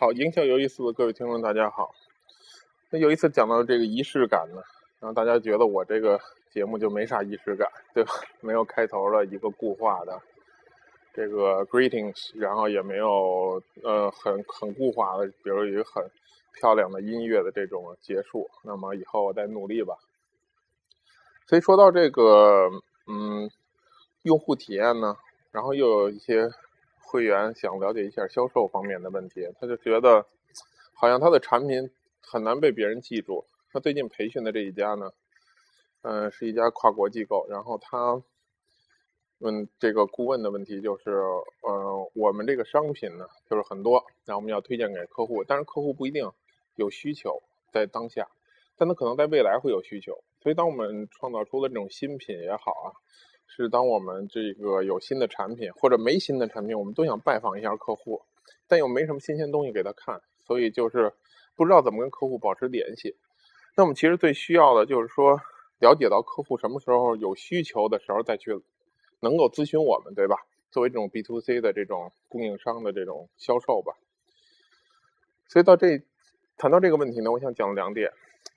好，营销有意思的各位听众，大家好。那有一次讲到这个仪式感呢，然后大家觉得我这个节目就没啥仪式感，对吧？没有开头的一个固化的这个 greetings，然后也没有呃很很固化的，比如一个很漂亮的音乐的这种结束。那么以后我再努力吧。所以说到这个嗯用户体验呢，然后又有一些。会员想了解一下销售方面的问题，他就觉得好像他的产品很难被别人记住。他最近培训的这一家呢，嗯，是一家跨国机构。然后他问这个顾问的问题就是，呃，我们这个商品呢，就是很多，然后我们要推荐给客户，但是客户不一定有需求在当下，但他可能在未来会有需求。所以，当我们创造出了这种新品也好啊。是当我们这个有新的产品或者没新的产品，我们都想拜访一下客户，但又没什么新鲜东西给他看，所以就是不知道怎么跟客户保持联系。那我们其实最需要的就是说，了解到客户什么时候有需求的时候再去能够咨询我们，对吧？作为这种 B to C 的这种供应商的这种销售吧。所以到这谈到这个问题呢，我想讲两点。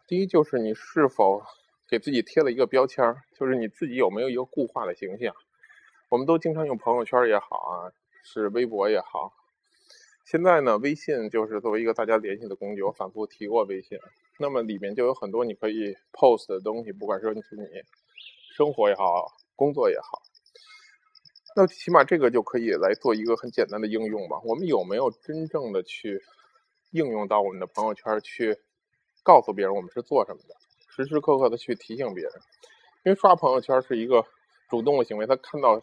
第一就是你是否。给自己贴了一个标签儿，就是你自己有没有一个固化的形象？我们都经常用朋友圈也好啊，是微博也好。现在呢，微信就是作为一个大家联系的工具，我反复提过微信。那么里面就有很多你可以 post 的东西，不管说你是你生活也好，工作也好。那起码这个就可以来做一个很简单的应用吧。我们有没有真正的去应用到我们的朋友圈，去告诉别人我们是做什么的？时时刻刻的去提醒别人，因为刷朋友圈是一个主动的行为，他看到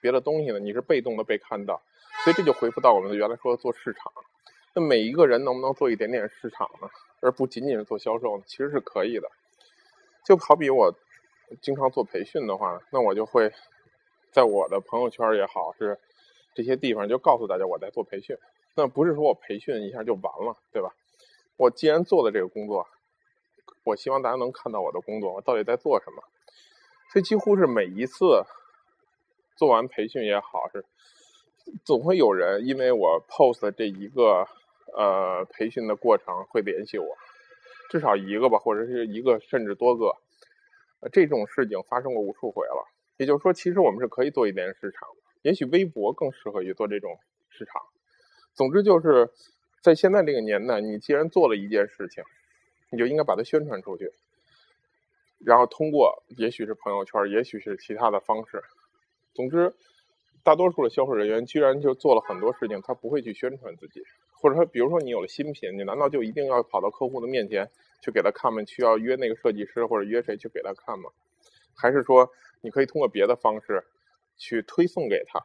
别的东西呢，你是被动的被看到，所以这就回复到我们原来说做市场。那每一个人能不能做一点点市场呢？而不仅仅是做销售？其实是可以的。就好比我经常做培训的话，那我就会在我的朋友圈也好，是这些地方就告诉大家我在做培训。那不是说我培训一下就完了，对吧？我既然做了这个工作。我希望大家能看到我的工作，我到底在做什么。所以几乎是每一次做完培训也好，是总会有人因为我 post 这一个呃培训的过程会联系我，至少一个吧，或者是一个甚至多个。这种事情发生过无数回了。也就是说，其实我们是可以做一点市场。也许微博更适合于做这种市场。总之就是在现在这个年代，你既然做了一件事情。你就应该把它宣传出去，然后通过也许是朋友圈，也许是其他的方式。总之，大多数的销售人员居然就做了很多事情，他不会去宣传自己，或者说，比如说你有了新品，你难道就一定要跑到客户的面前去给他看吗？需要约那个设计师或者约谁去给他看吗？还是说你可以通过别的方式去推送给他？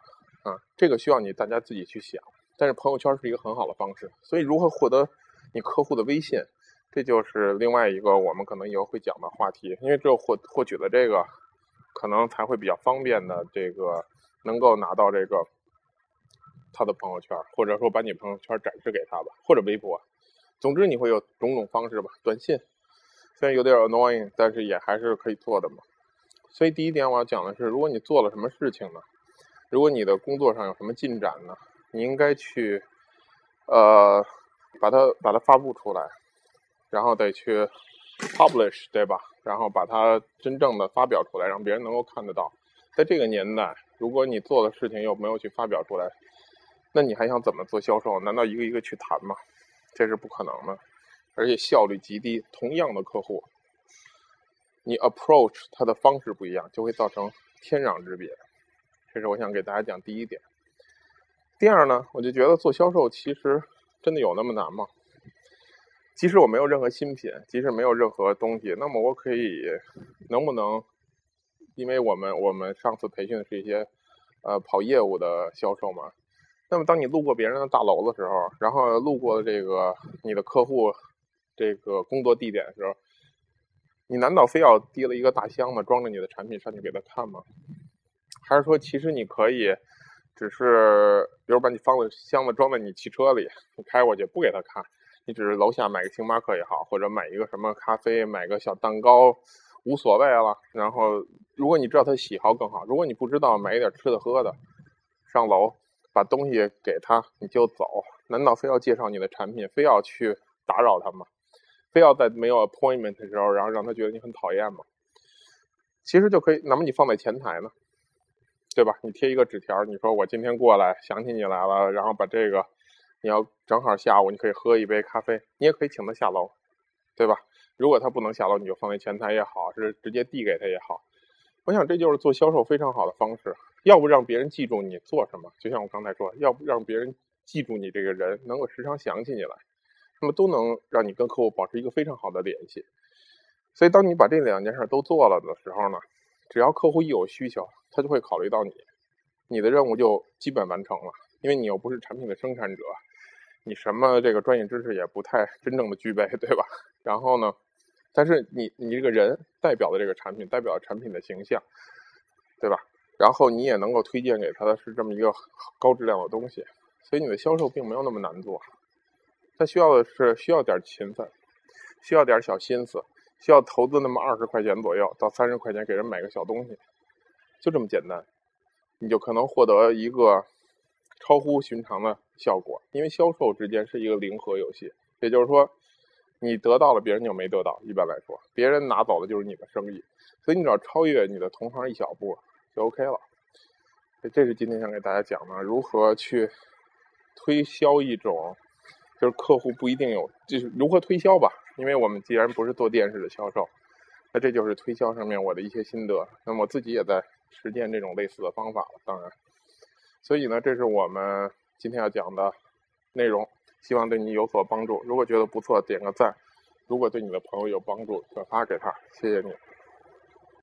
啊，这个需要你大家自己去想。但是朋友圈是一个很好的方式，所以如何获得你客户的微信？这就是另外一个我们可能以后会讲的话题，因为只有获获取了这个，可能才会比较方便的这个能够拿到这个他的朋友圈，或者说把你朋友圈展示给他吧，或者微博，总之你会有种种方式吧。短信虽然有点 annoying，但是也还是可以做的嘛。所以第一点我要讲的是，如果你做了什么事情呢？如果你的工作上有什么进展呢？你应该去呃把它把它发布出来。然后得去 publish，对吧？然后把它真正的发表出来，让别人能够看得到。在这个年代，如果你做的事情又没有去发表出来，那你还想怎么做销售？难道一个一个去谈吗？这是不可能的，而且效率极低。同样的客户，你 approach 他的方式不一样，就会造成天壤之别。这是我想给大家讲第一点。第二呢，我就觉得做销售其实真的有那么难吗？即使我没有任何新品，即使没有任何东西，那么我可以能不能？因为我们我们上次培训的是一些呃跑业务的销售嘛。那么当你路过别人的大楼的时候，然后路过这个你的客户这个工作地点的时候，你难道非要提了一个大箱子装着你的产品上去给他看吗？还是说其实你可以只是比如把你放的箱子装在你汽车里，你开过去不给他看？你只是楼下买个星巴克也好，或者买一个什么咖啡，买个小蛋糕，无所谓了。然后，如果你知道他喜好更好，如果你不知道，买一点吃的喝的，上楼把东西给他你就走，难道非要介绍你的产品，非要去打扰他吗？非要在没有 appointment 的时候，然后让他觉得你很讨厌吗？其实就可以，那么你放在前台呢，对吧？你贴一个纸条，你说我今天过来，想起你来了，然后把这个，你要正好下午你可以喝一杯咖啡，你也可以请他下楼，对吧？如果他不能下楼，你就放在前台也好，是直接递给他也好。我想这就是做销售非常好的方式，要不让别人记住你做什么，就像我刚才说，要不让别人记住你这个人，能够时常想起你来，那么都能让你跟客户保持一个非常好的联系。所以，当你把这两件事都做了的时候呢，只要客户一有需求，他就会考虑到你，你的任务就基本完成了，因为你又不是产品的生产者，你什么这个专业知识也不太 真正的具备，对吧？然后呢？但是你你这个人代表的这个产品，代表产品的形象，对吧？然后你也能够推荐给他的是这么一个高质量的东西，所以你的销售并没有那么难做，他需要的是需要点勤奋，需要点小心思，需要投资那么二十块钱左右到三十块钱给人买个小东西，就这么简单，你就可能获得一个超乎寻常的效果。因为销售之间是一个零和游戏，也就是说。你得到了，别人就没得到。一般来说，别人拿走的就是你的生意，所以你只要超越你的同行一小步就 OK 了。这是今天想给大家讲的，如何去推销一种，就是客户不一定有，就是如何推销吧。因为我们既然不是做电视的销售，那这就是推销上面我的一些心得。那么我自己也在实践这种类似的方法了。当然，所以呢，这是我们今天要讲的内容。希望对你有所帮助。如果觉得不错，点个赞；如果对你的朋友有帮助，转发给他。谢谢你。